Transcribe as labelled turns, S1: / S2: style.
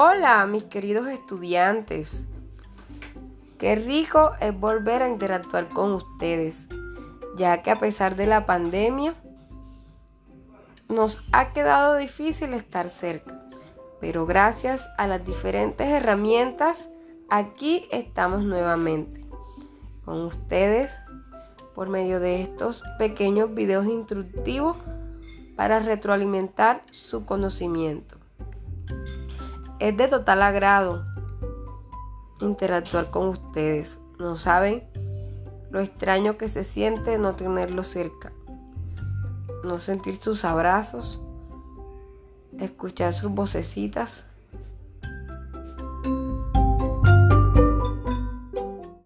S1: Hola, mis queridos estudiantes. Qué rico es volver a interactuar con ustedes, ya que a pesar de la pandemia, nos ha quedado difícil estar cerca. Pero gracias a las diferentes herramientas, aquí estamos nuevamente con ustedes por medio de estos pequeños videos instructivos para retroalimentar su conocimiento. Es de total agrado interactuar con ustedes. No saben lo extraño que se siente no tenerlos cerca. No sentir sus abrazos, escuchar sus vocecitas